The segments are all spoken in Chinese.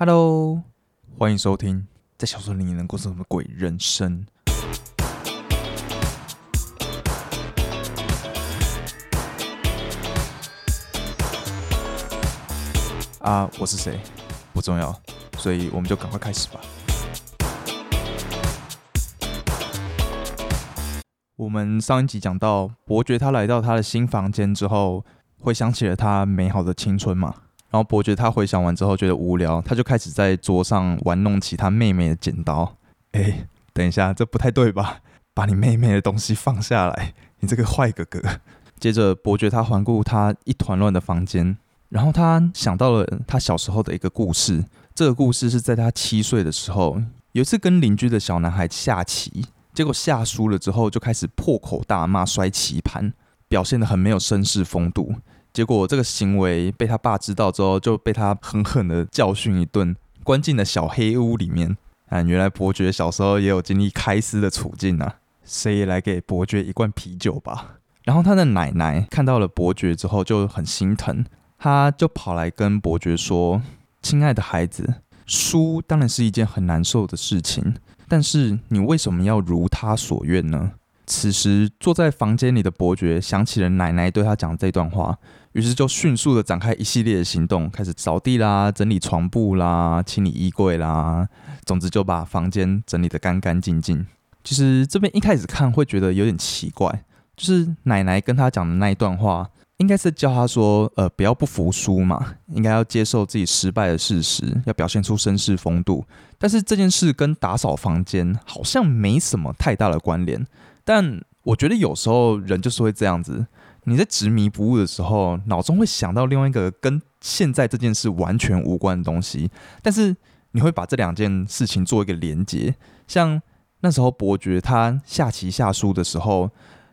Hello，欢迎收听在小说里能过什么鬼人生？啊，我是谁不重要，所以我们就赶快开始吧。我们上一集讲到，伯爵他来到他的新房间之后，回想起了他美好的青春嘛。然后伯爵他回想完之后觉得无聊，他就开始在桌上玩弄起他妹妹的剪刀。哎，等一下，这不太对吧？把你妹妹的东西放下来，你这个坏哥哥。接着，伯爵他环顾他一团乱的房间，然后他想到了他小时候的一个故事。这个故事是在他七岁的时候，有一次跟邻居的小男孩下棋。结果下输了之后，就开始破口大骂、摔棋盘，表现得很没有绅士风度。结果这个行为被他爸知道之后，就被他狠狠的教训一顿，关进了小黑屋里面。啊，原来伯爵小时候也有经历开撕的处境啊！谁也来给伯爵一罐啤酒吧。然后他的奶奶看到了伯爵之后就很心疼，他就跑来跟伯爵说：“亲爱的孩子，输当然是一件很难受的事情。”但是你为什么要如他所愿呢？此时坐在房间里的伯爵想起了奶奶对他讲的这段话，于是就迅速的展开一系列的行动，开始扫地啦、整理床铺啦、清理衣柜啦，总之就把房间整理的干干净净。其实这边一开始看会觉得有点奇怪，就是奶奶跟他讲的那一段话。应该是教他说，呃，不要不服输嘛，应该要接受自己失败的事实，要表现出绅士风度。但是这件事跟打扫房间好像没什么太大的关联。但我觉得有时候人就是会这样子，你在执迷不悟的时候，脑中会想到另外一个跟现在这件事完全无关的东西，但是你会把这两件事情做一个连结。像那时候伯爵他下棋下输的时候，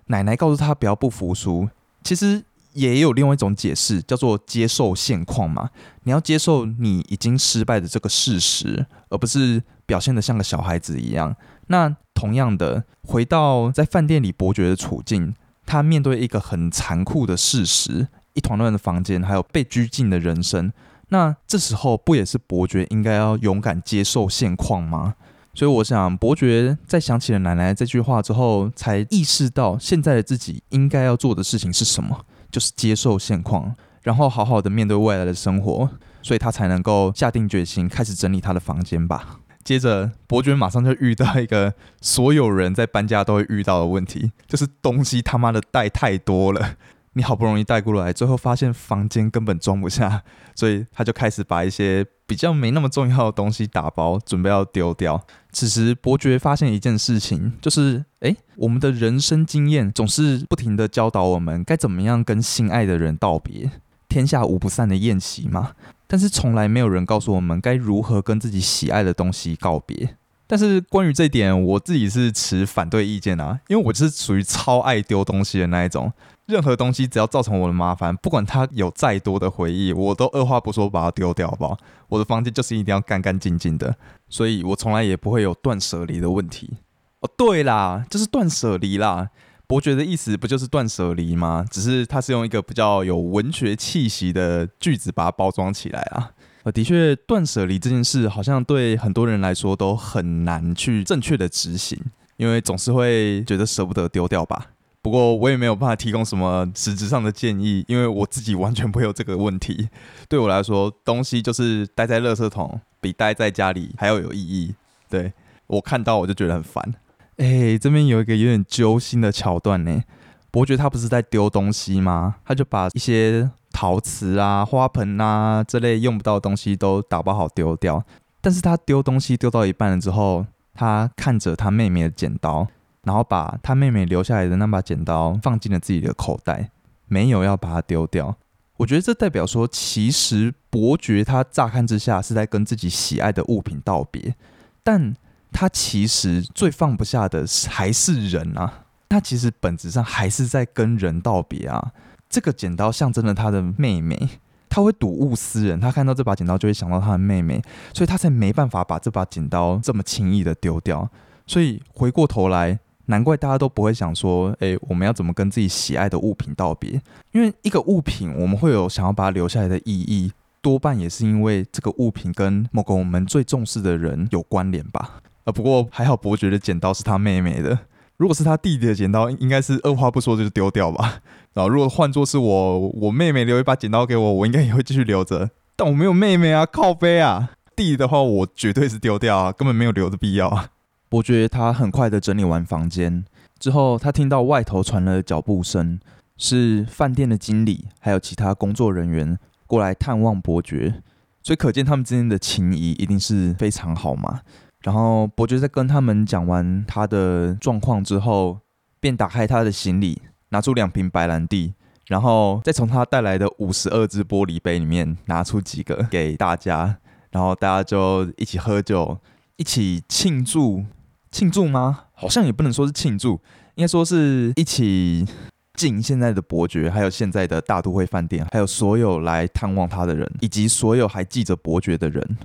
奶奶告诉他不要不服输，其实。也有另外一种解释，叫做接受现况嘛。你要接受你已经失败的这个事实，而不是表现的像个小孩子一样。那同样的，回到在饭店里伯爵的处境，他面对一个很残酷的事实，一团乱的房间，还有被拘禁的人生。那这时候不也是伯爵应该要勇敢接受现况吗？所以我想，伯爵在想起了奶奶这句话之后，才意识到现在的自己应该要做的事情是什么。就是接受现况，然后好好的面对未来的生活，所以他才能够下定决心开始整理他的房间吧。接着，伯爵马上就遇到一个所有人在搬家都会遇到的问题，就是东西他妈的带太多了。你好不容易带过来，最后发现房间根本装不下，所以他就开始把一些比较没那么重要的东西打包，准备要丢掉。此时，伯爵发现一件事情，就是，哎，我们的人生经验总是不停的教导我们该怎么样跟心爱的人道别，天下无不散的宴席嘛。但是从来没有人告诉我们该如何跟自己喜爱的东西告别。但是关于这一点，我自己是持反对意见啊，因为我是属于超爱丢东西的那一种。任何东西只要造成我的麻烦，不管它有再多的回忆，我都二话不说把它丢掉，好不好？我的房间就是一定要干干净净的，所以我从来也不会有断舍离的问题。哦，对啦，就是断舍离啦。伯爵的意思不就是断舍离吗？只是他是用一个比较有文学气息的句子把它包装起来啊。呃，的确，断舍离这件事好像对很多人来说都很难去正确的执行，因为总是会觉得舍不得丢掉吧。不过我也没有办法提供什么实质上的建议，因为我自己完全不会有这个问题。对我来说，东西就是待在垃圾桶比待在家里还要有意义。对我看到我就觉得很烦。哎，这边有一个有点揪心的桥段呢。伯爵他不是在丢东西吗？他就把一些陶瓷啊、花盆啊这类用不到的东西都打包好丢掉。但是他丢东西丢到一半了之后，他看着他妹妹的剪刀。然后把他妹妹留下来的那把剪刀放进了自己的口袋，没有要把它丢掉。我觉得这代表说，其实伯爵他乍看之下是在跟自己喜爱的物品道别，但他其实最放不下的还是人啊。他其实本质上还是在跟人道别啊。这个剪刀象征了他的妹妹，他会睹物思人，他看到这把剪刀就会想到他的妹妹，所以他才没办法把这把剪刀这么轻易的丢掉。所以回过头来。难怪大家都不会想说，诶，我们要怎么跟自己喜爱的物品道别？因为一个物品，我们会有想要把它留下来的意义。多半也是因为这个物品跟某个我们最重视的人有关联吧。啊，不过还好，伯爵的剪刀是他妹妹的。如果是他弟弟的剪刀，应该是二话不说就丢掉吧。然后如果换作是我，我妹妹留一把剪刀给我，我应该也会继续留着。但我没有妹妹啊，靠背啊。弟弟的话，我绝对是丢掉啊，根本没有留的必要啊。伯爵他很快的整理完房间之后，他听到外头传了脚步声，是饭店的经理还有其他工作人员过来探望伯爵，所以可见他们之间的情谊一定是非常好嘛。然后伯爵在跟他们讲完他的状况之后，便打开他的行李，拿出两瓶白兰地，然后再从他带来的五十二只玻璃杯里面拿出几个给大家，然后大家就一起喝酒，一起庆祝，庆祝吗？好像也不能说是庆祝，应该说是一起敬现在的伯爵，还有现在的大都会饭店，还有所有来探望他的人，以及所有还记着伯爵的人。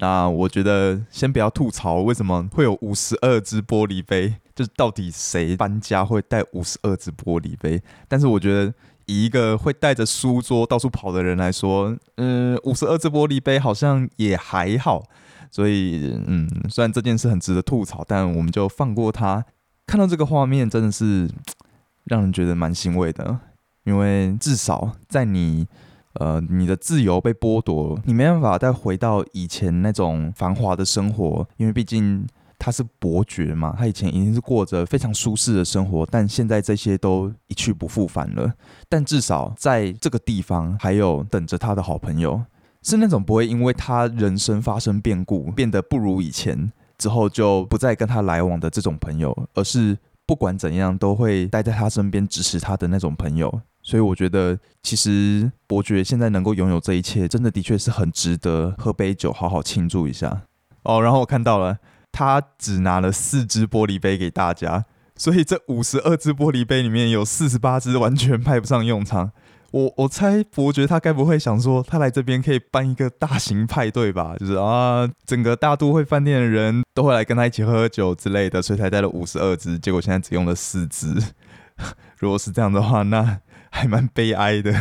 那我觉得先不要吐槽为什么会有五十二只玻璃杯，就是到底谁搬家会带五十二只玻璃杯？但是我觉得以一个会带着书桌到处跑的人来说，嗯，五十二只玻璃杯好像也还好。所以，嗯，虽然这件事很值得吐槽，但我们就放过他。看到这个画面，真的是让人觉得蛮欣慰的，因为至少在你。呃，你的自由被剥夺，你没办法再回到以前那种繁华的生活，因为毕竟他是伯爵嘛，他以前已经是过着非常舒适的生活，但现在这些都一去不复返了。但至少在这个地方，还有等着他的好朋友，是那种不会因为他人生发生变故变得不如以前之后就不再跟他来往的这种朋友，而是不管怎样都会待在他身边支持他的那种朋友。所以我觉得，其实伯爵现在能够拥有这一切，真的的确是很值得喝杯酒，好好庆祝一下哦。然后我看到了，他只拿了四只玻璃杯给大家，所以这五十二只玻璃杯里面有四十八只完全派不上用场。我我猜伯爵他该不会想说，他来这边可以办一个大型派对吧？就是啊，整个大都会饭店的人都会来跟他一起喝酒之类的，所以才带了五十二只，结果现在只用了四只。如果是这样的话，那。还蛮悲哀的。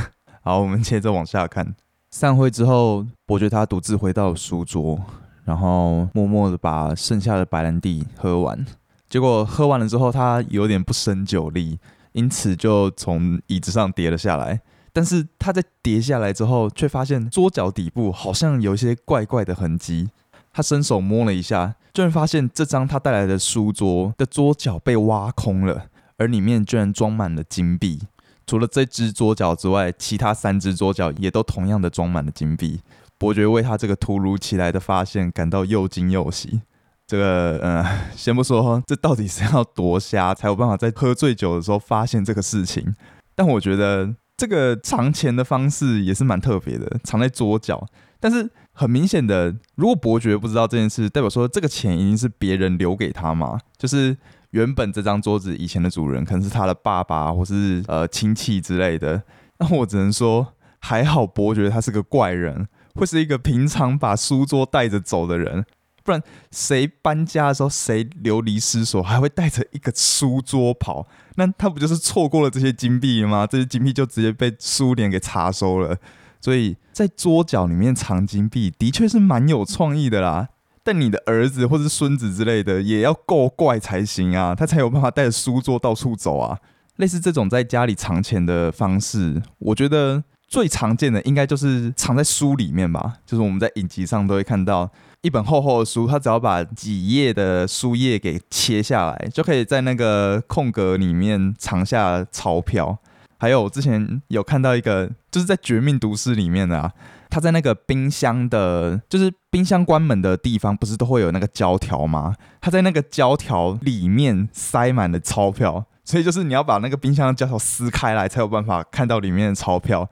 好，我们接着往下看。散会之后，伯爵他独自回到书桌，然后默默的把剩下的白兰地喝完。结果喝完了之后，他有点不胜酒力，因此就从椅子上跌了下来。但是他在跌下来之后，却发现桌角底部好像有一些怪怪的痕迹。他伸手摸了一下，居然发现这张他带来的书桌的桌角被挖空了，而里面居然装满了金币。除了这只桌角之外，其他三只桌角也都同样的装满了金币。伯爵为他这个突如其来的发现感到又惊又喜。这个，嗯，先不说这到底是要多瞎才有办法在喝醉酒的时候发现这个事情，但我觉得这个藏钱的方式也是蛮特别的，藏在桌角。但是很明显的，如果伯爵不知道这件事，代表说这个钱一定是别人留给他嘛？就是。原本这张桌子以前的主人可能是他的爸爸或是呃亲戚之类的，那我只能说还好伯爵他是个怪人，会是一个平常把书桌带着走的人，不然谁搬家的时候谁流离失所还会带着一个书桌跑？那他不就是错过了这些金币吗？这些金币就直接被苏联给查收了。所以在桌角里面藏金币的确是蛮有创意的啦。但你的儿子或是孙子之类的也要够怪才行啊，他才有办法带着书桌到处走啊。类似这种在家里藏钱的方式，我觉得最常见的应该就是藏在书里面吧。就是我们在影集上都会看到一本厚厚的书，他只要把几页的书页给切下来，就可以在那个空格里面藏下钞票。还有我之前有看到一个，就是在《绝命毒师》里面的啊。他在那个冰箱的，就是冰箱关门的地方，不是都会有那个胶条吗？他在那个胶条里面塞满了钞票，所以就是你要把那个冰箱的胶条撕开来，才有办法看到里面的钞票。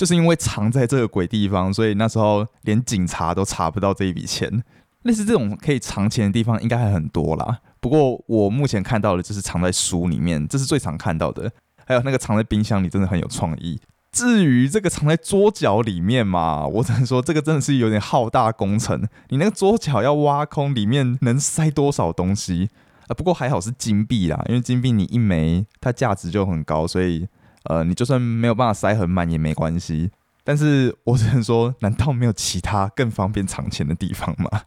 就是因为藏在这个鬼地方，所以那时候连警察都查不到这一笔钱。类似这种可以藏钱的地方，应该还很多啦。不过我目前看到的就是藏在书里面，这是最常看到的。还有那个藏在冰箱里，真的很有创意。至于这个藏在桌角里面嘛，我只能说这个真的是有点浩大工程。你那个桌角要挖空，里面能塞多少东西啊？不过还好是金币啦，因为金币你一枚它价值就很高，所以呃，你就算没有办法塞很满也没关系。但是我只能说，难道没有其他更方便藏钱的地方吗？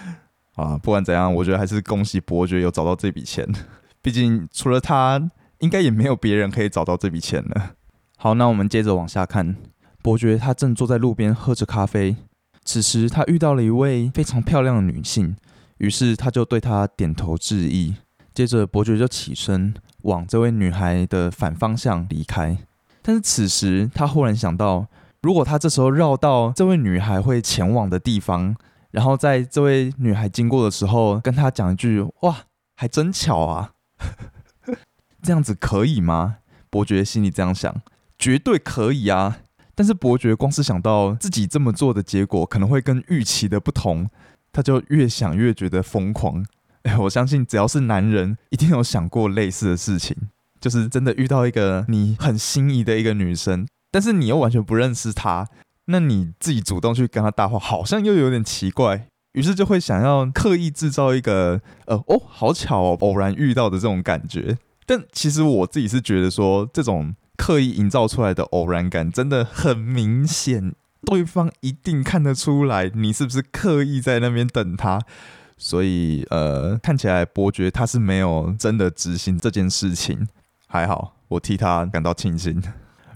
啊，不管怎样，我觉得还是恭喜伯爵有找到这笔钱。毕竟除了他，应该也没有别人可以找到这笔钱了。好，那我们接着往下看。伯爵他正坐在路边喝着咖啡，此时他遇到了一位非常漂亮的女性，于是他就对她点头致意。接着伯爵就起身往这位女孩的反方向离开。但是此时他忽然想到，如果他这时候绕到这位女孩会前往的地方，然后在这位女孩经过的时候跟她讲一句“哇，还真巧啊”，这样子可以吗？伯爵心里这样想，绝对可以啊。但是伯爵光是想到自己这么做的结果可能会跟预期的不同，他就越想越觉得疯狂。我相信只要是男人，一定有想过类似的事情，就是真的遇到一个你很心仪的一个女生，但是你又完全不认识她，那你自己主动去跟她搭话，好像又有点奇怪，于是就会想要刻意制造一个呃哦，好巧哦，偶然遇到的这种感觉。但其实我自己是觉得说这种。刻意营造出来的偶然感真的很明显，对方一定看得出来你是不是刻意在那边等他，所以呃，看起来伯爵他是没有真的执行这件事情，还好，我替他感到庆幸。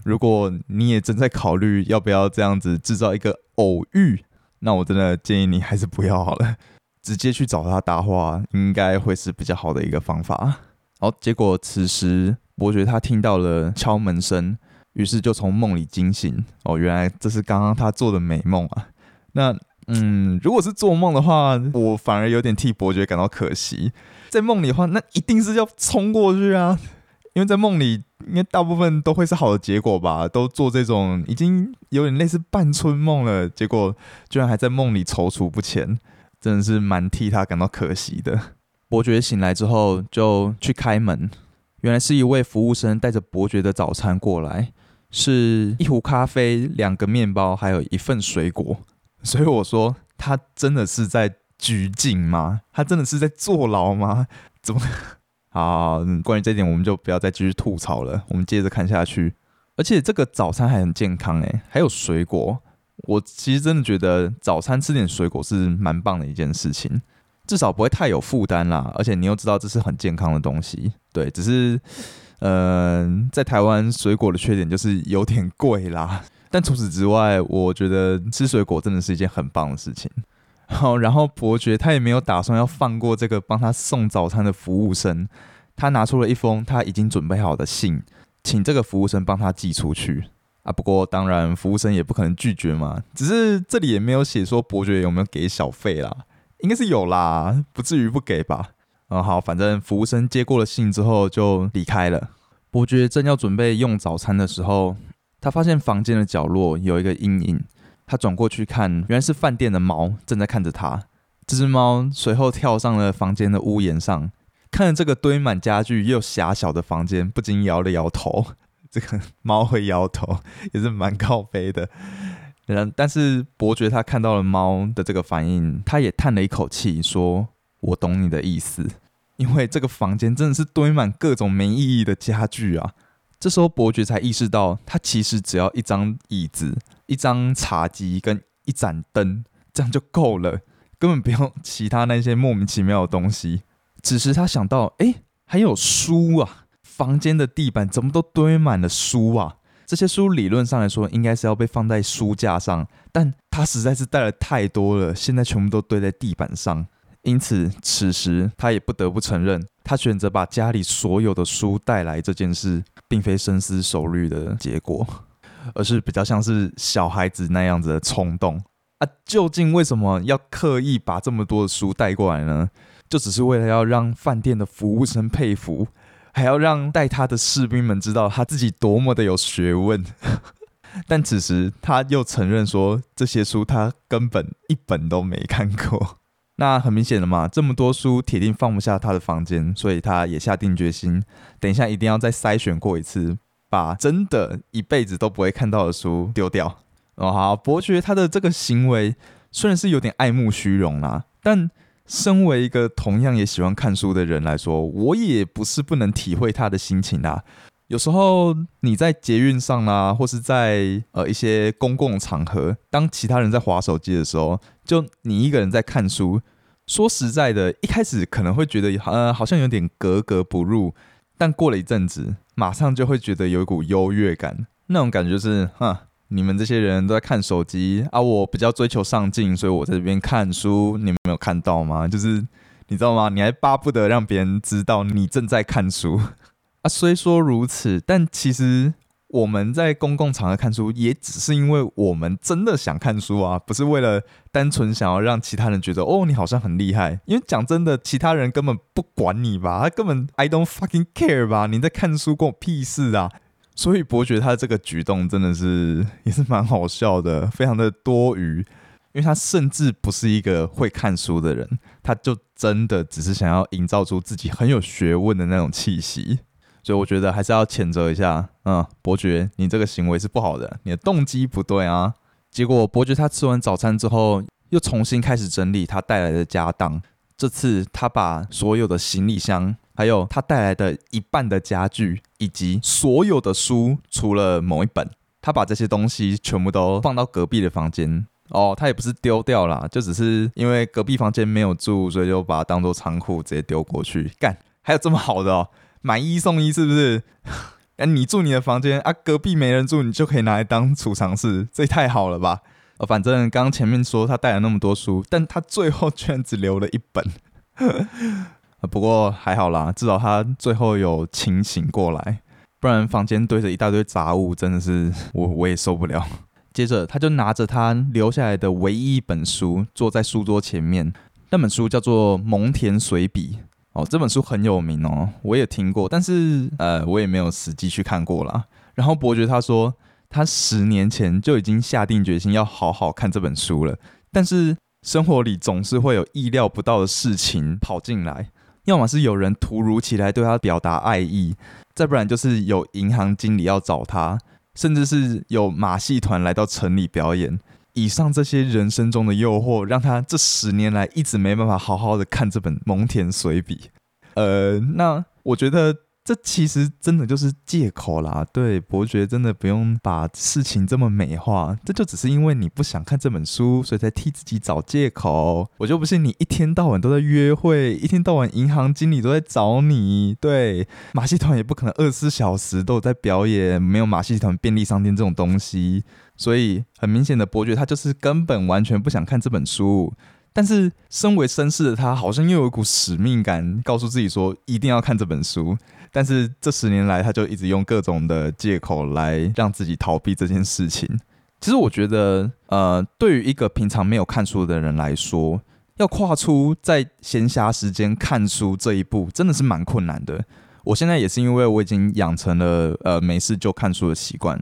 如果你也正在考虑要不要这样子制造一个偶遇，那我真的建议你还是不要好了，直接去找他搭话，应该会是比较好的一个方法。好，结果此时。伯爵他听到了敲门声，于是就从梦里惊醒。哦，原来这是刚刚他做的美梦啊。那，嗯，如果是做梦的话，我反而有点替伯爵感到可惜。在梦里的话，那一定是要冲过去啊，因为在梦里，应该大部分都会是好的结果吧？都做这种已经有点类似半春梦了，结果居然还在梦里踌躇不前，真的是蛮替他感到可惜的。伯爵醒来之后就去开门。原来是一位服务生带着伯爵的早餐过来，是一壶咖啡、两个面包，还有一份水果。所以我说，他真的是在拘禁吗？他真的是在坐牢吗？怎么？好，关于这点，我们就不要再继续吐槽了。我们接着看下去。而且这个早餐还很健康诶，还有水果。我其实真的觉得早餐吃点水果是蛮棒的一件事情。至少不会太有负担啦，而且你又知道这是很健康的东西，对，只是，呃，在台湾水果的缺点就是有点贵啦。但除此之外，我觉得吃水果真的是一件很棒的事情。好，然后伯爵他也没有打算要放过这个帮他送早餐的服务生，他拿出了一封他已经准备好的信，请这个服务生帮他寄出去啊。不过当然，服务生也不可能拒绝嘛，只是这里也没有写说伯爵有没有给小费啦。应该是有啦，不至于不给吧？嗯，好，反正服务生接过了信之后就离开了。伯爵正要准备用早餐的时候，他发现房间的角落有一个阴影。他转过去看，原来是饭店的猫正在看着他。这只猫随后跳上了房间的屋檐上，看着这个堆满家具又狭小的房间，不禁摇了摇头。这个猫会摇头，也是蛮靠背的。然但是伯爵他看到了猫的这个反应，他也叹了一口气，说：“我懂你的意思，因为这个房间真的是堆满各种没意义的家具啊。”这时候伯爵才意识到，他其实只要一张椅子、一张茶几跟一盏灯，这样就够了，根本不用其他那些莫名其妙的东西。只是他想到，哎，还有书啊，房间的地板怎么都堆满了书啊？这些书理论上来说应该是要被放在书架上，但他实在是带了太多了，现在全部都堆在地板上。因此，此时他也不得不承认，他选择把家里所有的书带来这件事，并非深思熟虑的结果，而是比较像是小孩子那样子的冲动啊！究竟为什么要刻意把这么多的书带过来呢？就只是为了要让饭店的服务生佩服。还要让带他的士兵们知道他自己多么的有学问，但此时他又承认说这些书他根本一本都没看过。那很明显的嘛，这么多书铁定放不下他的房间，所以他也下定决心，等一下一定要再筛选过一次，把真的一辈子都不会看到的书丢掉。哦，好，伯爵他的这个行为虽然是有点爱慕虚荣啦，但。身为一个同样也喜欢看书的人来说，我也不是不能体会他的心情啊。有时候你在捷运上啦，或是在呃一些公共场合，当其他人在划手机的时候，就你一个人在看书。说实在的，一开始可能会觉得呃好像有点格格不入，但过了一阵子，马上就会觉得有一股优越感。那种感觉是，哈，你们这些人都在看手机啊，我比较追求上进，所以我在这边看书。你们没有看到吗？就是你知道吗？你还巴不得让别人知道你正在看书。啊，虽说如此，但其实我们在公共场合看书，也只是因为我们真的想看书啊，不是为了单纯想要让其他人觉得哦，你好像很厉害。因为讲真的，其他人根本不管你吧，他根本 I don't fucking care 吧，你在看书关我屁事啊。所以伯爵他这个举动真的是也是蛮好笑的，非常的多余，因为他甚至不是一个会看书的人，他就真的只是想要营造出自己很有学问的那种气息。所以我觉得还是要谴责一下，嗯，伯爵，你这个行为是不好的，你的动机不对啊。结果伯爵他吃完早餐之后，又重新开始整理他带来的家当。这次他把所有的行李箱，还有他带来的一半的家具，以及所有的书，除了某一本，他把这些东西全部都放到隔壁的房间。哦，他也不是丢掉了，就只是因为隔壁房间没有住，所以就把它当做仓库直接丢过去。干，还有这么好的！买一送一是不是？哎，你住你的房间啊，隔壁没人住，你就可以拿来当储藏室，这也太好了吧？呃，反正刚刚前面说他带了那么多书，但他最后居然只留了一本。不过还好啦，至少他最后有清醒过来，不然房间堆着一大堆杂物，真的是我我也受不了。接着他就拿着他留下来的唯一一本书，坐在书桌前面，那本书叫做《蒙田随笔》。哦，这本书很有名哦，我也听过，但是呃，我也没有实际去看过啦。然后伯爵他说，他十年前就已经下定决心要好好看这本书了，但是生活里总是会有意料不到的事情跑进来，要么是有人突如其来对他表达爱意，再不然就是有银行经理要找他，甚至是有马戏团来到城里表演。以上这些人生中的诱惑，让他这十年来一直没办法好好的看这本《蒙恬随笔》。呃，那我觉得。这其实真的就是借口啦，对伯爵真的不用把事情这么美化，这就只是因为你不想看这本书，所以才替自己找借口。我就不信你一天到晚都在约会，一天到晚银行经理都在找你，对马戏团也不可能二十四小时都有在表演，没有马戏团便利商店这种东西，所以很明显的伯爵他就是根本完全不想看这本书。但是，身为绅士的他，好像又有一股使命感，告诉自己说一定要看这本书。但是这十年来，他就一直用各种的借口来让自己逃避这件事情。其实，我觉得，呃，对于一个平常没有看书的人来说，要跨出在闲暇时间看书这一步，真的是蛮困难的。我现在也是因为我已经养成了呃没事就看书的习惯。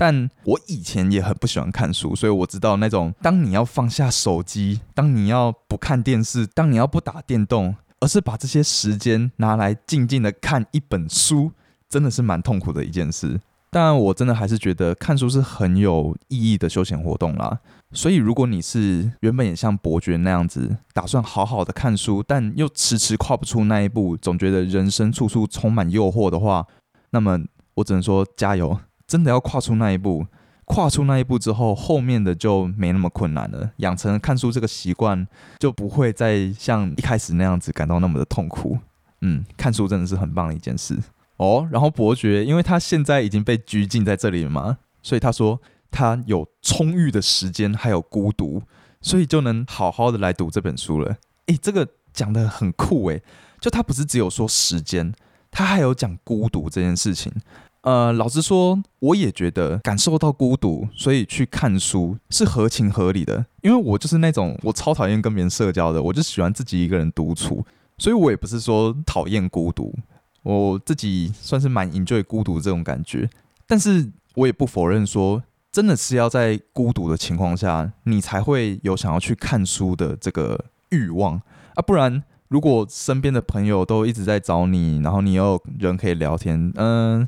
但我以前也很不喜欢看书，所以我知道那种当你要放下手机，当你要不看电视，当你要不打电动，而是把这些时间拿来静静的看一本书，真的是蛮痛苦的一件事。但我真的还是觉得看书是很有意义的休闲活动啦。所以如果你是原本也像伯爵那样子，打算好好的看书，但又迟迟跨不出那一步，总觉得人生处处充满诱惑的话，那么我只能说加油。真的要跨出那一步，跨出那一步之后，后面的就没那么困难了。养成看书这个习惯，就不会再像一开始那样子感到那么的痛苦。嗯，看书真的是很棒的一件事哦。然后伯爵，因为他现在已经被拘禁在这里了嘛，所以他说他有充裕的时间，还有孤独，所以就能好好的来读这本书了。诶，这个讲的很酷诶，就他不是只有说时间，他还有讲孤独这件事情。呃，老实说，我也觉得感受到孤独，所以去看书是合情合理的。因为我就是那种我超讨厌跟别人社交的，我就喜欢自己一个人独处。所以我也不是说讨厌孤独，我自己算是蛮 enjoy 孤独这种感觉。但是我也不否认说，真的是要在孤独的情况下，你才会有想要去看书的这个欲望啊，不然。如果身边的朋友都一直在找你，然后你有人可以聊天，嗯。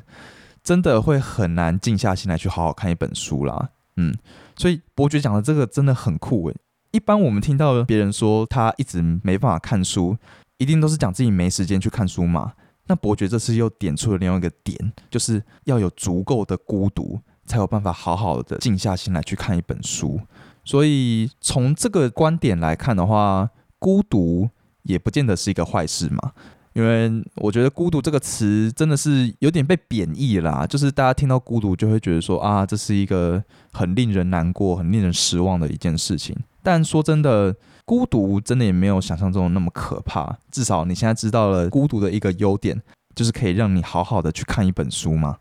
真的会很难静下心来去好好看一本书啦，嗯，所以伯爵讲的这个真的很酷诶。一般我们听到别人说他一直没办法看书，一定都是讲自己没时间去看书嘛。那伯爵这次又点出了另外一个点，就是要有足够的孤独，才有办法好好的静下心来去看一本书。所以从这个观点来看的话，孤独也不见得是一个坏事嘛。因为我觉得“孤独”这个词真的是有点被贬义啦，就是大家听到孤独就会觉得说啊，这是一个很令人难过、很令人失望的一件事情。但说真的，孤独真的也没有想象中那么可怕。至少你现在知道了孤独的一个优点，就是可以让你好好的去看一本书嘛。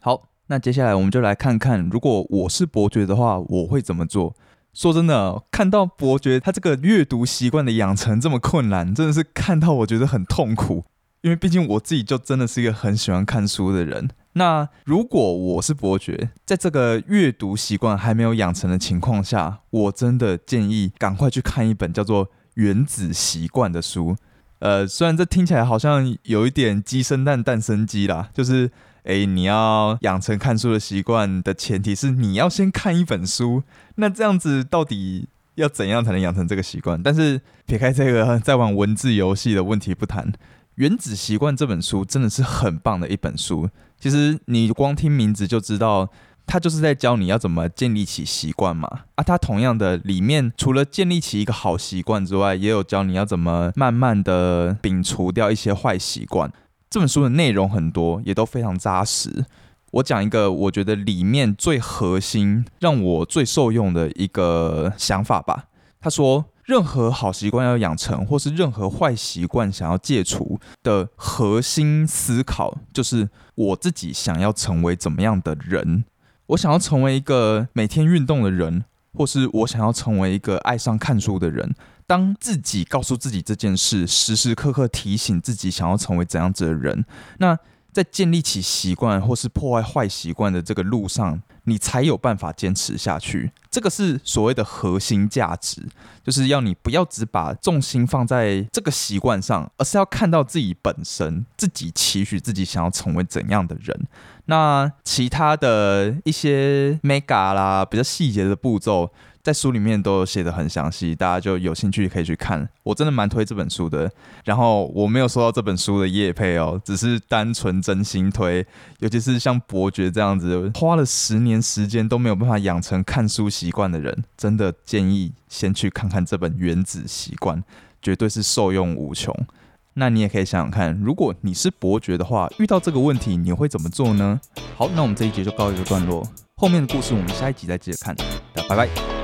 好，那接下来我们就来看看，如果我是伯爵的话，我会怎么做。说真的，看到伯爵他这个阅读习惯的养成这么困难，真的是看到我觉得很痛苦。因为毕竟我自己就真的是一个很喜欢看书的人。那如果我是伯爵，在这个阅读习惯还没有养成的情况下，我真的建议赶快去看一本叫做《原子习惯》的书。呃，虽然这听起来好像有一点鸡生蛋，蛋生鸡啦，就是。哎，你要养成看书的习惯的前提是你要先看一本书。那这样子到底要怎样才能养成这个习惯？但是撇开这个在玩文字游戏的问题不谈，《原子习惯》这本书真的是很棒的一本书。其实你光听名字就知道，它就是在教你要怎么建立起习惯嘛。啊，它同样的里面除了建立起一个好习惯之外，也有教你要怎么慢慢的摒除掉一些坏习惯。这本书的内容很多，也都非常扎实。我讲一个我觉得里面最核心、让我最受用的一个想法吧。他说，任何好习惯要养成，或是任何坏习惯想要戒除的核心思考，就是我自己想要成为怎么样的人。我想要成为一个每天运动的人，或是我想要成为一个爱上看书的人。当自己告诉自己这件事，时时刻刻提醒自己想要成为怎样子的人，那在建立起习惯或是破坏坏习惯的这个路上，你才有办法坚持下去。这个是所谓的核心价值，就是要你不要只把重心放在这个习惯上，而是要看到自己本身，自己期许自己想要成为怎样的人。那其他的一些 mega 啦，比较细节的步骤。在书里面都写的很详细，大家就有兴趣可以去看。我真的蛮推这本书的。然后我没有收到这本书的叶配哦，只是单纯真心推。尤其是像伯爵这样子，花了十年时间都没有办法养成看书习惯的人，真的建议先去看看这本《原子习惯》，绝对是受用无穷。那你也可以想想看，如果你是伯爵的话，遇到这个问题你会怎么做呢？好，那我们这一节就告一个段落，后面的故事我们下一集再接着看。拜拜。